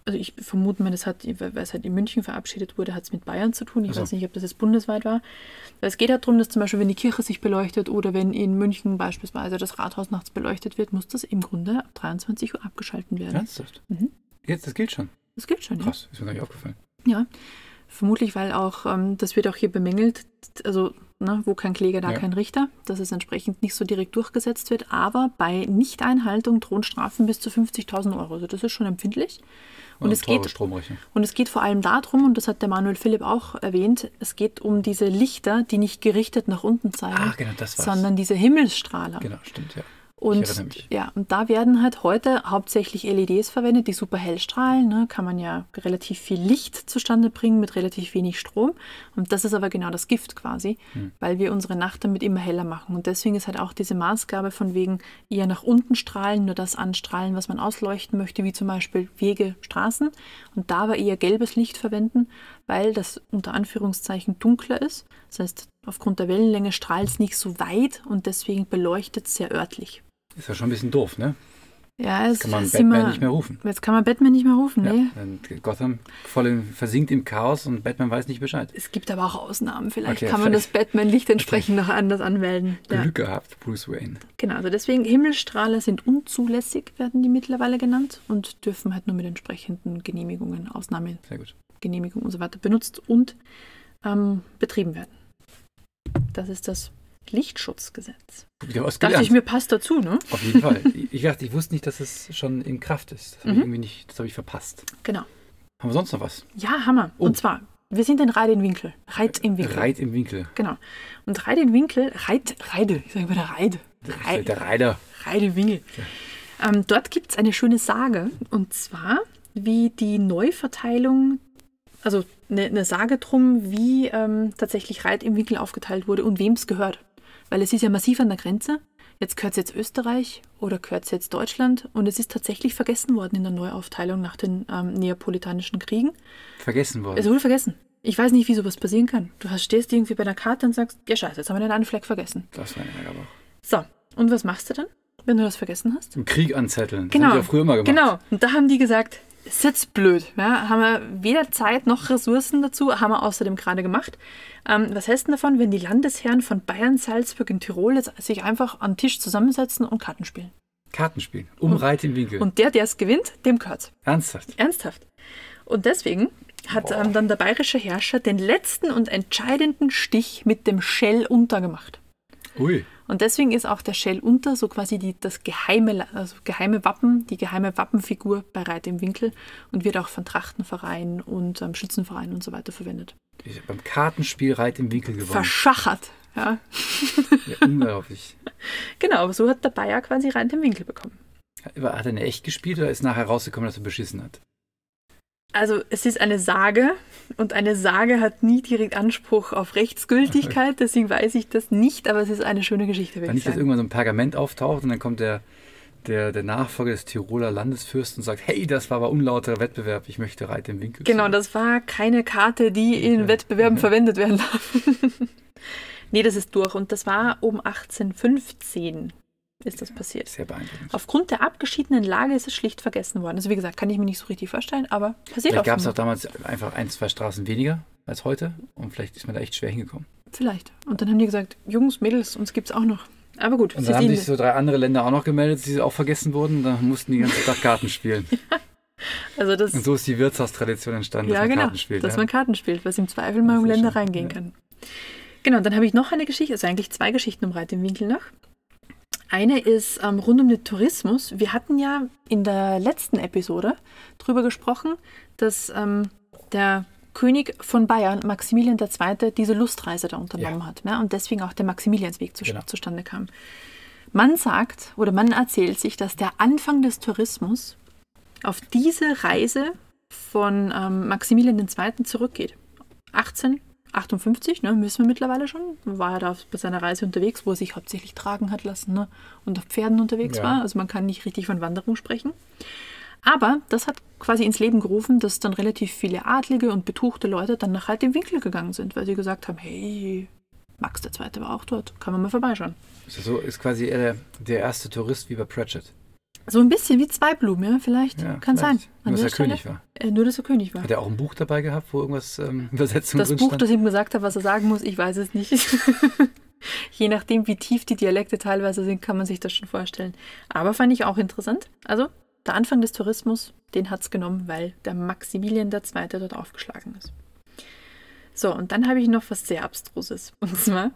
[SPEAKER 2] Also ich vermute mal, das hat, weil es halt in München verabschiedet wurde, hat es mit Bayern zu tun. Ich
[SPEAKER 1] Also.
[SPEAKER 2] weiß nicht, ob das jetzt bundesweit war. Aber es geht halt darum, dass zum Beispiel, wenn die Kirche sich beleuchtet oder wenn in München beispielsweise das Rathaus nachts beleuchtet wird, muss das im Grunde ab 23 Uhr abgeschalten werden.
[SPEAKER 1] Ernsthaft?
[SPEAKER 2] Mhm.
[SPEAKER 1] Jetzt, das gilt schon.
[SPEAKER 2] Das gilt schon, ja.
[SPEAKER 1] Krass, ist mir gar nicht aufgefallen.
[SPEAKER 2] Ja, vermutlich, weil auch, ähm, das wird auch hier bemängelt, also ne, wo kein Kläger, da
[SPEAKER 1] Ja.
[SPEAKER 2] kein Richter, dass es entsprechend nicht so direkt durchgesetzt wird, aber bei Nichteinhaltung drohen Strafen bis zu 50.000 Euro. Also das ist schon empfindlich. Und es,
[SPEAKER 1] teure
[SPEAKER 2] geht, und es geht vor allem darum, und das hat der Manuel Philipp auch erwähnt, es geht um diese Lichter, die nicht gerichtet nach unten zeigen,
[SPEAKER 1] Ah, genau,
[SPEAKER 2] sondern diese Himmelsstrahler.
[SPEAKER 1] Genau, stimmt, ja.
[SPEAKER 2] Und, ja, und da werden halt heute hauptsächlich LEDs verwendet, die super hell strahlen. Ne? Kann man ja relativ viel Licht zustande bringen mit relativ wenig Strom. Und das ist aber genau das Gift quasi,
[SPEAKER 1] Hm.
[SPEAKER 2] weil wir unsere Nacht damit immer heller machen. Und deswegen ist halt auch diese Maßgabe von wegen eher nach unten strahlen, nur das anstrahlen, was man ausleuchten möchte, wie zum Beispiel Wege, Straßen. Und da aber eher gelbes Licht verwenden, weil das unter Anführungszeichen dunkler ist. Das heißt, aufgrund der Wellenlänge strahlt es nicht so weit und deswegen beleuchtet es sehr örtlich.
[SPEAKER 1] Ist ja schon ein bisschen doof, ne?
[SPEAKER 2] Ja, es
[SPEAKER 1] Kann man Batman
[SPEAKER 2] immer,
[SPEAKER 1] nicht mehr rufen.
[SPEAKER 2] Jetzt kann man Batman nicht mehr rufen,
[SPEAKER 1] Ja,
[SPEAKER 2] ne?
[SPEAKER 1] dann Gotham voll im, versinkt im Chaos und Batman weiß nicht Bescheid.
[SPEAKER 2] Es gibt aber auch Ausnahmen. Vielleicht
[SPEAKER 1] Okay,
[SPEAKER 2] kann man das
[SPEAKER 1] vielleicht-
[SPEAKER 2] Batman-Licht entsprechend noch anders anmelden. <laughs> Ja,
[SPEAKER 1] Glück gehabt, Bruce Wayne.
[SPEAKER 2] genau. Also deswegen Himmelstrahler sind unzulässig, werden die mittlerweile genannt und dürfen halt nur mit entsprechenden Genehmigungen, Ausnahmegenehmigung
[SPEAKER 1] Sehr gut.
[SPEAKER 2] und so weiter benutzt und ähm, betrieben werden. Das ist das Lichtschutzgesetz.
[SPEAKER 1] Was
[SPEAKER 2] Dachte
[SPEAKER 1] gelernt.
[SPEAKER 2] ich mir, passt dazu, ne?
[SPEAKER 1] Auf jeden Fall. <laughs> Ich- Ich dachte, ich wusste nicht, dass es schon in Kraft ist. Das habe ich
[SPEAKER 2] Mhm.
[SPEAKER 1] nicht, das habe ich verpasst.
[SPEAKER 2] Genau.
[SPEAKER 1] Haben wir sonst noch was?
[SPEAKER 2] Ja, Hammer.
[SPEAKER 1] Oh.
[SPEAKER 2] Und zwar, wir sind in Reit in Winkel. Reit im Winkel.
[SPEAKER 1] Reit im Winkel.
[SPEAKER 2] Genau. Und Reit in Winkel, Reit, Reide, ich sage wieder Reide. Reit,
[SPEAKER 1] Der Reiter.
[SPEAKER 2] Reide in Winkel. Ähm, dort gibt es eine schöne Sage. Und zwar, wie die Neuverteilung, also eine, eine Sage drum, wie ähm, tatsächlich Reit im Winkel aufgeteilt wurde und wem es gehört. Weil es ist ja massiv an der Grenze. Jetzt gehört es jetzt Österreich oder gehört es jetzt Deutschland. Und es ist tatsächlich vergessen worden in der Neuaufteilung nach den ähm, neapolitanischen Kriegen.
[SPEAKER 1] Vergessen worden.
[SPEAKER 2] Es wurde vergessen. Ich weiß nicht, wie sowas passieren kann. Du hast, stehst irgendwie bei der Karte und sagst, ja scheiße, jetzt haben wir den einen Fleck vergessen.
[SPEAKER 1] das war ein Ärgerbach.
[SPEAKER 2] So, und was machst du dann, wenn du das vergessen hast?
[SPEAKER 1] Im Krieg anzetteln. Das
[SPEAKER 2] Genau.
[SPEAKER 1] haben die ja früher immer gemacht.
[SPEAKER 2] Genau. Und da haben die gesagt, ist jetzt blöd. Ja, haben wir weder Zeit noch Ressourcen dazu, haben wir außerdem gerade gemacht. Ähm, was heißt denn davon, wenn die Landesherren von Bayern, Salzburg und Tirol jetzt sich einfach an den Tisch zusammensetzen und Karten spielen?
[SPEAKER 1] Kartenspiel. Um
[SPEAKER 2] Und-
[SPEAKER 1] Reit im Winkel.
[SPEAKER 2] Und der, der es gewinnt, dem gehört's.
[SPEAKER 1] Ernsthaft.
[SPEAKER 2] Ernsthaft. Und deswegen hat ähm, dann der bayerische Herrscher den letzten und entscheidenden Stich mit dem Shell untergemacht.
[SPEAKER 1] Ui.
[SPEAKER 2] Und deswegen ist auch der Shell unter so quasi die, das geheime, also geheime Wappen, die geheime Wappenfigur bei Reit im Winkel und wird auch von Trachtenvereinen und ähm, Schützenvereinen und so weiter verwendet.
[SPEAKER 1] Ich hab beim Kartenspiel Reit im Winkel gewonnen.
[SPEAKER 2] Verschachert. Ja, <laughs>
[SPEAKER 1] Ja, unglaublich.
[SPEAKER 2] genau, aber so hat der Bayer quasi Reit im Winkel bekommen.
[SPEAKER 1] Hat er denn echt gespielt oder ist nachher rausgekommen, dass er beschissen hat?
[SPEAKER 2] Also es ist eine Sage und eine Sage hat nie direkt Anspruch auf Rechtsgültigkeit, <laughs> deswegen weiß ich das nicht, aber es ist eine schöne Geschichte,
[SPEAKER 1] Wenn
[SPEAKER 2] ich
[SPEAKER 1] nicht, dass irgendwann so ein Pergament auftaucht und dann kommt der, der, der Nachfolger des Tiroler Landesfürsten und sagt, hey, das war aber unlauterer Wettbewerb, ich möchte Reit im Winkel.
[SPEAKER 2] Genau,
[SPEAKER 1] spielen."
[SPEAKER 2] das war keine Karte, die in
[SPEAKER 1] Ja.
[SPEAKER 2] Wettbewerben
[SPEAKER 1] Ja.
[SPEAKER 2] verwendet werden darf. <laughs> nee, das ist durch. Und das war um 1815 ist das passiert.
[SPEAKER 1] Sehr beeindruckend.
[SPEAKER 2] Aufgrund der abgeschiedenen Lage ist es schlicht vergessen worden. Also wie gesagt, kann ich mir nicht so richtig vorstellen, aber passiert
[SPEAKER 1] Vielleicht gab es auch damals einfach ein, zwei Straßen weniger als heute und vielleicht ist man da echt schwer hingekommen.
[SPEAKER 2] Vielleicht. Und dann haben die gesagt, Jungs, Mädels, uns gibt's auch noch. Aber gut,
[SPEAKER 1] Und
[SPEAKER 2] sie
[SPEAKER 1] dann haben sich so drei andere Länder auch noch gemeldet, die auch vergessen wurden. Da mussten die ganze Tag Karten spielen. <laughs>
[SPEAKER 2] also das,
[SPEAKER 1] Und so ist die Wirtshaustradition entstanden, dass
[SPEAKER 2] ja,
[SPEAKER 1] man
[SPEAKER 2] genau,
[SPEAKER 1] Karten spielt.
[SPEAKER 2] dass
[SPEAKER 1] ja.
[SPEAKER 2] man Karten spielt, was im Zweifel mal um Länder reingehen kann. Genau, dann habe ich noch eine Geschichte, also eigentlich zwei Geschichten um Reit im Winkel noch. Eine ist ähm, rund um den Tourismus. Wir hatten ja in der letzten Episode darüber gesprochen, dass ähm, der König von Bayern, Maximilian II., diese Lustreise da unternommen
[SPEAKER 1] Ja.
[SPEAKER 2] hat ja, und deswegen auch der Maximiliansweg zu,
[SPEAKER 1] Genau.
[SPEAKER 2] zustande kam. Man sagt oder man erzählt sich, dass der Anfang des Tourismus auf diese Reise von ähm, Maximilian II. zurückgeht. 58, ne, müssen wir mittlerweile schon. War ja da bei seiner Reise unterwegs, wo er sich hauptsächlich tragen hat lassen ne, und auf Pferden unterwegs
[SPEAKER 1] Ja.
[SPEAKER 2] war. Also man kann nicht richtig von Wanderung sprechen. Aber das hat quasi ins Leben gerufen, dass dann relativ viele adlige und betuchte Leute dann nach halt dem Winkel gegangen sind, weil sie gesagt haben, hey, Max der Zweite war auch dort, kann man mal vorbeischauen.
[SPEAKER 1] So ist quasi er der, der erste Tourist wie bei Pratchett.
[SPEAKER 2] So ein bisschen wie zwei Blumen, ja, vielleicht.
[SPEAKER 1] Ja,
[SPEAKER 2] kann
[SPEAKER 1] vielleicht.
[SPEAKER 2] sein.
[SPEAKER 1] Nur, dass er König war.
[SPEAKER 2] Äh, nur, dass er König war.
[SPEAKER 1] Hat er auch ein Buch dabei gehabt, wo irgendwas ähm, <laughs> Übersetzung
[SPEAKER 2] Das Buch,
[SPEAKER 1] stand?
[SPEAKER 2] das ihm gesagt hat, was er sagen muss, ich weiß es nicht. <laughs> Je nachdem, wie tief die Dialekte teilweise sind, kann man sich das schon vorstellen. Aber fand ich auch interessant. Also, der Anfang des Tourismus, den hat es genommen, weil der Maximilian II. dort aufgeschlagen ist. So, und dann habe ich noch was sehr Abstruses. <laughs> Und zwar,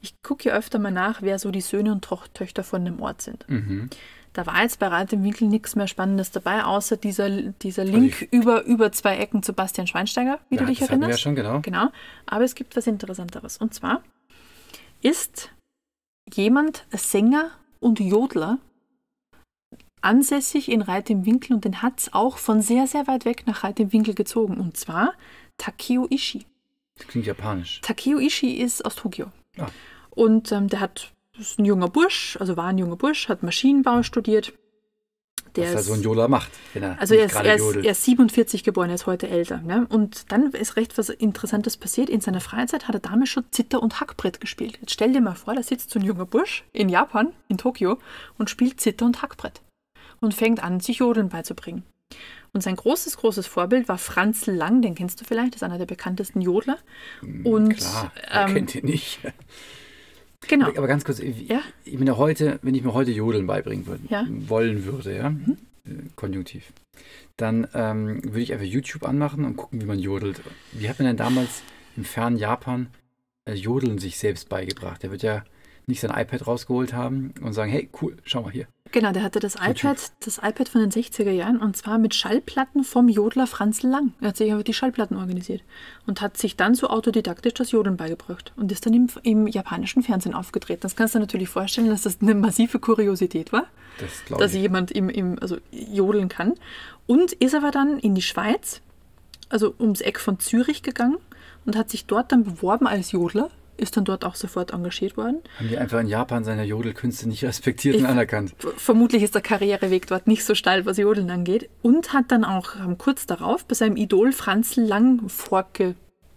[SPEAKER 2] ich gucke ja öfter mal nach, wer so die Söhne und Töchter von einem Ort sind.
[SPEAKER 1] Mhm.
[SPEAKER 2] Da war jetzt bei Reit im Winkel nichts mehr Spannendes dabei, außer dieser, dieser Link über, über zwei Ecken zu Bastian Schweinsteiger, wie
[SPEAKER 1] ja,
[SPEAKER 2] du dich
[SPEAKER 1] das
[SPEAKER 2] erinnerst.
[SPEAKER 1] ja schon, genau.
[SPEAKER 2] Genau. Aber es gibt was Interessanteres. Und zwar ist jemand Sänger und Jodler ansässig in Reit im Winkel und den hat es auch von sehr, sehr weit weg nach Reit im Winkel gezogen. Und zwar Takeo Ishii.
[SPEAKER 1] Das klingt japanisch.
[SPEAKER 2] Takeo Ishii ist aus Tokio.
[SPEAKER 1] Ah.
[SPEAKER 2] Und ähm, der hat, ist ein junger Bursch, also war ein junger Bursch, hat Maschinenbau studiert. Der
[SPEAKER 1] was er
[SPEAKER 2] ist-
[SPEAKER 1] so ein Jola macht, wenn er
[SPEAKER 2] also er ist, er, ist, er ist 47 geboren, er ist heute älter. Ne? Und dann ist recht was Interessantes passiert. In seiner Freizeit hat er damals schon Zither- und Hackbrett gespielt. Jetzt stell dir mal vor, da sitzt so ein junger Bursch in Japan, in Tokio, und spielt Zither- und Hackbrett. Und fängt an, sich Jodeln beizubringen. Und sein großes, großes Vorbild war Franz Lang, den kennst du vielleicht, das ist einer der bekanntesten Jodler. Und
[SPEAKER 1] Hm, Klar, wer
[SPEAKER 2] ähm,
[SPEAKER 1] kennt ihn nicht.
[SPEAKER 2] Genau,
[SPEAKER 1] Aber ganz kurz, ich,
[SPEAKER 2] Ja.
[SPEAKER 1] ich ja heute, wenn ich mir heute Jodeln beibringen würde,
[SPEAKER 2] Ja. Mhm.
[SPEAKER 1] wollen würde, ja, äh, konjunktiv, dann ähm, würde ich einfach YouTube anmachen und gucken, wie man jodelt. Wie hat man denn damals im fernen Japan äh, Jodeln sich selbst beigebracht? Der wird ja nicht sein iPad rausgeholt haben und sagen, hey, cool, schau mal hier.
[SPEAKER 2] Genau, der hatte das iPad, das iPad von den 60er Jahren und zwar mit Schallplatten vom Jodler Franz Lang. Er hat sich einfach die Schallplatten organisiert und hat sich dann so autodidaktisch das Jodeln beigebracht und ist dann im, im japanischen Fernsehen aufgetreten. Das kannst du dir natürlich vorstellen, dass das eine massive Kuriosität war,
[SPEAKER 1] Das
[SPEAKER 2] dass
[SPEAKER 1] ich.
[SPEAKER 2] jemand im, im, also jodeln kann. Und ist aber dann in die Schweiz, also ums Eck von Zürich gegangen und hat sich dort dann beworben als Jodler, ist dann dort auch sofort engagiert worden.
[SPEAKER 1] Haben die einfach in Japan seine Jodelkünste nicht respektiert und
[SPEAKER 2] Ich-
[SPEAKER 1] anerkannt?
[SPEAKER 2] Vermutlich ist der Karriereweg dort nicht so steil, was Jodeln angeht. Und hat dann auch kurz darauf bei seinem Idol Franz Lang vorgejodelt,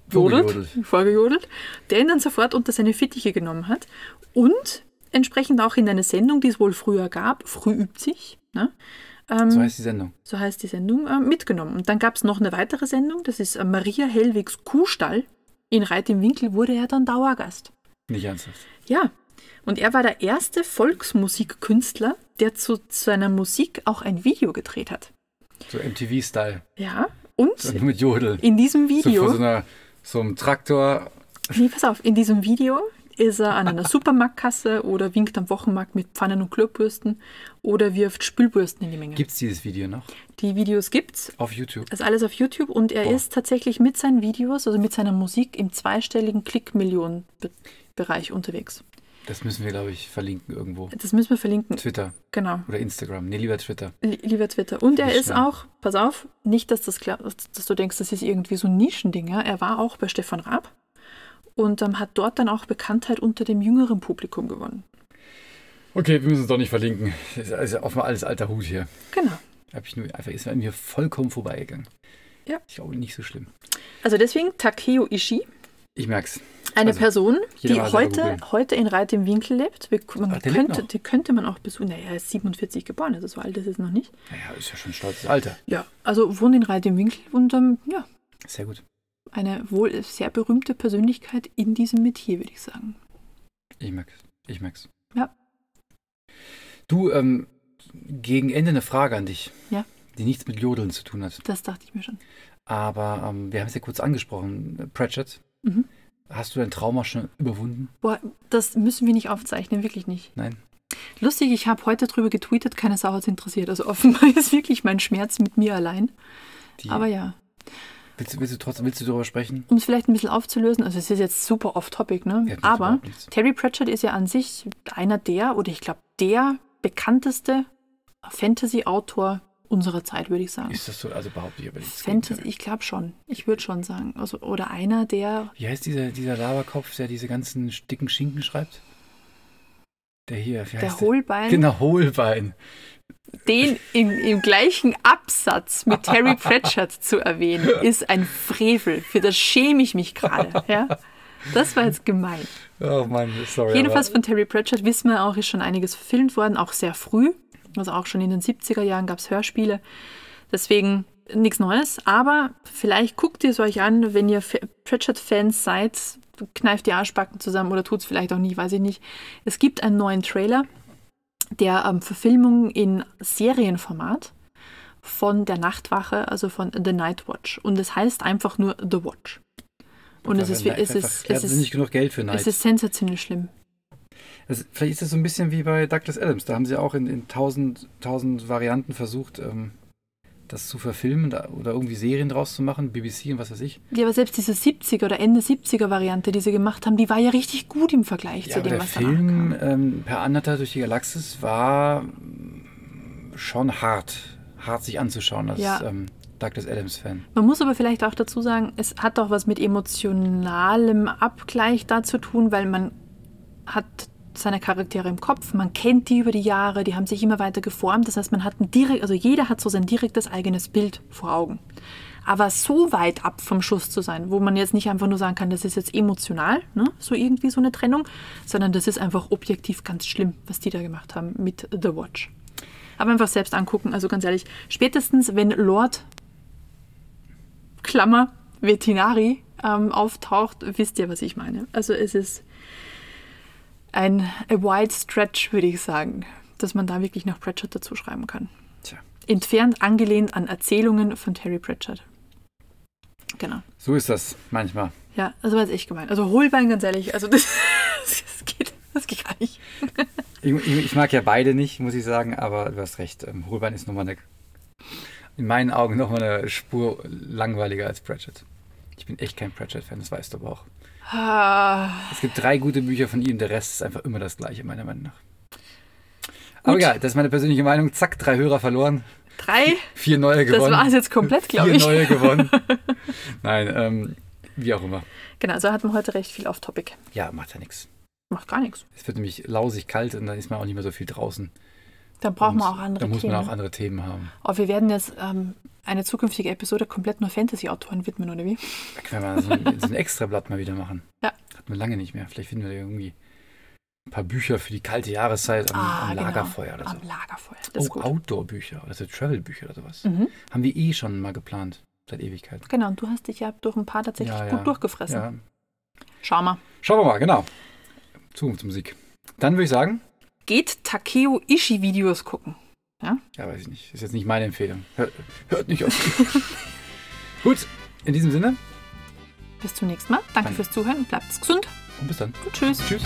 [SPEAKER 1] Vorgejodelt.
[SPEAKER 2] vorgejodelt, der ihn dann sofort unter seine Fittiche genommen hat. Und entsprechend auch in eine Sendung, die es wohl früher gab, Früh übt sich, ne? ähm,
[SPEAKER 1] So heißt die Sendung.
[SPEAKER 2] so heißt die Sendung, äh, mitgenommen. Und dann gab es noch eine weitere Sendung, das ist äh, Maria Hellwigs Kuhstall. In Reit im Winkel wurde er dann Dauergast.
[SPEAKER 1] Nicht ernsthaft.
[SPEAKER 2] Ja, und er war der erste Volksmusikkünstler, der zu seiner Musik auch ein Video gedreht hat.
[SPEAKER 1] So MTV-Style.
[SPEAKER 2] Ja, und
[SPEAKER 1] Nur mit Jodel.
[SPEAKER 2] in diesem
[SPEAKER 1] So
[SPEAKER 2] Video,
[SPEAKER 1] vor so, einer, so einem Traktor.
[SPEAKER 2] nee, pass auf, in diesem Video ist er an einer <laughs> Supermarktkasse oder winkt am Wochenmarkt mit Pfannen und Klobürsten oder wirft Spülbürsten in die Menge.
[SPEAKER 1] Gibt es dieses Video noch?
[SPEAKER 2] Die Videos gibt's.
[SPEAKER 1] Auf YouTube.
[SPEAKER 2] Das ist alles auf YouTube und er
[SPEAKER 1] Boah.
[SPEAKER 2] ist tatsächlich mit seinen Videos, also mit seiner Musik im zweistelligen Klickmillionen-Bereich unterwegs.
[SPEAKER 1] Das müssen wir, glaube ich, verlinken irgendwo.
[SPEAKER 2] Das müssen wir verlinken.
[SPEAKER 1] Twitter
[SPEAKER 2] Genau.
[SPEAKER 1] oder Instagram. Nee, lieber Twitter.
[SPEAKER 2] Li- Lieber Twitter. Und er ist
[SPEAKER 1] schnell.
[SPEAKER 2] auch, pass auf, nicht, dass, das, klar- dass du denkst, das ist irgendwie so ein Nischending. Ja? Er war auch bei Stefan Raab und ähm, hat dort dann auch Bekanntheit unter dem jüngeren Publikum gewonnen.
[SPEAKER 1] Okay, wir müssen es doch nicht verlinken. Das ist also offenbar alles alter Hut hier.
[SPEAKER 2] Genau.
[SPEAKER 1] Hab ich nur, einfach ist an mir vollkommen vorbeigegangen.
[SPEAKER 2] Ja.
[SPEAKER 1] Ich glaube, nicht so schlimm.
[SPEAKER 2] Also deswegen Takeo Ishii,
[SPEAKER 1] Ich merk's.
[SPEAKER 2] eine
[SPEAKER 1] Also,
[SPEAKER 2] Person, die heute, heute in Reit im Winkel lebt. Man
[SPEAKER 1] Ach, lebt
[SPEAKER 2] könnte,
[SPEAKER 1] noch?
[SPEAKER 2] die könnte man auch besuchen. Naja, er ist 47 geboren, also so alt ist es noch nicht.
[SPEAKER 1] Naja, ist ja schon ein stolzes Alter.
[SPEAKER 2] Ja, also wohnt in Reit im Winkel und ähm, ja,
[SPEAKER 1] Sehr gut.
[SPEAKER 2] Eine wohl sehr berühmte Persönlichkeit in diesem Metier, würde ich sagen.
[SPEAKER 1] Ich merk's. Ich merk's.
[SPEAKER 2] Ja.
[SPEAKER 1] Du, ähm, gegen Ende eine Frage an dich.
[SPEAKER 2] Ja.
[SPEAKER 1] Die nichts mit Jodeln zu tun hat.
[SPEAKER 2] Das dachte ich mir schon.
[SPEAKER 1] Aber ähm, wir haben es ja kurz angesprochen. Pratchett,
[SPEAKER 2] Mhm.
[SPEAKER 1] hast du dein Trauma schon überwunden?
[SPEAKER 2] Boah, das müssen wir nicht aufzeichnen, wirklich nicht.
[SPEAKER 1] Nein.
[SPEAKER 2] Lustig, ich habe heute drüber getweetet, keine Sau hat interessiert. Also <laughs> offenbar ist wirklich mein Schmerz mit mir allein.
[SPEAKER 1] Die,
[SPEAKER 2] Aber ja,
[SPEAKER 1] willst, du- willst du trotzdem willst du darüber sprechen?
[SPEAKER 2] um es vielleicht ein bisschen aufzulösen, also es ist jetzt super off-topic, ne?
[SPEAKER 1] Ja,
[SPEAKER 2] Aber. Terry Pratchett ist ja an sich einer der, oder ich glaube der bekannteste Fantasy-Autor unserer Zeit, würde ich sagen.
[SPEAKER 1] Ist das so? Also behaupte ich aber nicht.
[SPEAKER 2] Fantasy, ich glaube schon. Ich würde schon sagen. Also, oder einer, der.
[SPEAKER 1] Wie heißt dieser, dieser Laberkopf, der diese ganzen dicken Schinken schreibt? Der hier, wie heißt
[SPEAKER 2] Der Hohlbein.
[SPEAKER 1] Genau, Hohlbein.
[SPEAKER 2] Den im, im gleichen Absatz mit Terry Pratchett zu erwähnen, ist ein Frevel. Für das schäme ich mich gerade. Ja? Das war jetzt gemein.
[SPEAKER 1] Oh Mann, sorry.
[SPEAKER 2] Jedenfalls von Terry Pratchett wissen wir auch, ist schon einiges verfilmt worden, auch sehr früh. Also auch schon in den 70er Jahren gab es Hörspiele. Deswegen nichts Neues. Aber vielleicht guckt ihr es euch an, wenn ihr Pratchett-Fans seid, kneift die Arschbacken zusammen oder tut es vielleicht auch nie, weiß ich nicht. Es gibt einen neuen Trailer, der ähm, Verfilmung in Serienformat von der Nachtwache, also von The Night Watch. Und es heißt einfach nur The Watch. Und es ist, wie- es ist, es
[SPEAKER 1] das ist nicht genug Geld für Night.
[SPEAKER 2] es ist sensationell schlimm.
[SPEAKER 1] Also, vielleicht ist das so ein bisschen wie bei Douglas Adams. Da haben sie auch in, in tausend, tausend Varianten versucht, ähm, das zu verfilmen oder irgendwie Serien draus zu machen, BBC und was weiß ich.
[SPEAKER 2] Ja, aber selbst diese 70er oder Ende 70er Variante, die sie gemacht haben, die war ja richtig gut im Vergleich
[SPEAKER 1] Ja,
[SPEAKER 2] zu dem,
[SPEAKER 1] der
[SPEAKER 2] was danach
[SPEAKER 1] Film
[SPEAKER 2] kam.
[SPEAKER 1] ähm, Per Anhalter durch die Galaxis war mm, schon hart, hart sich anzuschauen als
[SPEAKER 2] Ja.
[SPEAKER 1] ähm, Douglas Adams-Fan.
[SPEAKER 2] Man muss aber vielleicht auch dazu sagen, es hat auch was mit emotionalem Abgleich da zu tun, weil man hat seine Charaktere im Kopf, man kennt die über die Jahre, die haben sich immer weiter geformt. Das heißt, man hat ein direkt, also jeder hat so sein direktes eigenes Bild vor Augen. Aber so weit ab vom Schuss zu sein, wo man jetzt nicht einfach nur sagen kann, das ist jetzt emotional, ne? so irgendwie so eine Trennung, sondern das ist einfach objektiv ganz schlimm, was die da gemacht haben mit The Watch. Aber einfach selbst angucken, also ganz ehrlich, spätestens wenn Lord Klammer Vetinari ähm, auftaucht, wisst ihr, was ich meine. Also es ist ein a wide stretch, würde ich sagen, dass man da wirklich noch Pratchett dazu schreiben kann.
[SPEAKER 1] Tja,
[SPEAKER 2] Entfernt angelehnt an Erzählungen von Terry Pratchett. Genau.
[SPEAKER 1] so ist das manchmal.
[SPEAKER 2] Ja, also war es echt gemein. Also Hohlbein, ganz ehrlich, also das, <laughs> das, geht, das geht gar nicht. <laughs>
[SPEAKER 1] Ich, ich, ich mag ja beide nicht, muss ich sagen, aber du hast recht. Ähm, Holbein ist nochmal eine, in meinen Augen nochmal eine Spur langweiliger als Pratchett. Ich bin echt kein Pratchett-Fan, das weißt du aber auch.
[SPEAKER 2] Ah,
[SPEAKER 1] Es gibt drei gute Bücher von ihm, der Rest ist einfach immer das gleiche, meiner Meinung nach. Aber egal, das ist meine persönliche Meinung. Zack, drei Hörer verloren,
[SPEAKER 2] drei,
[SPEAKER 1] vier neue
[SPEAKER 2] das
[SPEAKER 1] gewonnen.
[SPEAKER 2] war es jetzt komplett, glaube
[SPEAKER 1] vier
[SPEAKER 2] ich.
[SPEAKER 1] neue gewonnen. <laughs> Nein, ähm, wie auch immer.
[SPEAKER 2] Genau, also hatten wir heute recht viel off-topic.
[SPEAKER 1] Ja, macht ja nichts.
[SPEAKER 2] Macht gar nichts.
[SPEAKER 1] Es wird nämlich lausig kalt und dann ist man auch nicht mehr so viel draußen.
[SPEAKER 2] Dann brauchen wir auch andere
[SPEAKER 1] Da muss
[SPEAKER 2] Themen.
[SPEAKER 1] man auch andere Themen haben.
[SPEAKER 2] Aber wir werden jetzt ähm, eine zukünftige Episode komplett nur Fantasy-Autoren widmen, oder wie?
[SPEAKER 1] Da können wir so ein, so ein Extrablatt mal wieder machen. <laughs>
[SPEAKER 2] Ja.
[SPEAKER 1] Hatten wir lange nicht mehr. Vielleicht finden wir da irgendwie ein paar Bücher für die kalte Jahreszeit am, am
[SPEAKER 2] genau.
[SPEAKER 1] Lagerfeuer oder so.
[SPEAKER 2] Am Lagerfeuer. Das
[SPEAKER 1] Oh. Outdoor-Bücher oder so Travel-Bücher oder sowas.
[SPEAKER 2] Mhm.
[SPEAKER 1] Haben wir eh schon mal geplant. Seit Ewigkeiten.
[SPEAKER 2] Genau, und du hast dich ja durch ein paar tatsächlich
[SPEAKER 1] Ja,
[SPEAKER 2] gut
[SPEAKER 1] ja.
[SPEAKER 2] durchgefressen.
[SPEAKER 1] Ja.
[SPEAKER 2] Schau mal.
[SPEAKER 1] Schauen wir mal, genau. Zukunftsmusik. Dann würde ich sagen,
[SPEAKER 2] Geht Takeo Ishii-Videos gucken.
[SPEAKER 1] ja, weiß ich nicht. Ist jetzt nicht meine Empfehlung. Hört, hört nicht auf. <laughs> Gut, in diesem Sinne
[SPEAKER 2] Bis zum nächsten Mal. Danke
[SPEAKER 1] Danke.
[SPEAKER 2] fürs Zuhören. Bleibt gesund
[SPEAKER 1] und bis dann.
[SPEAKER 2] und tschüss.
[SPEAKER 1] Tschüss.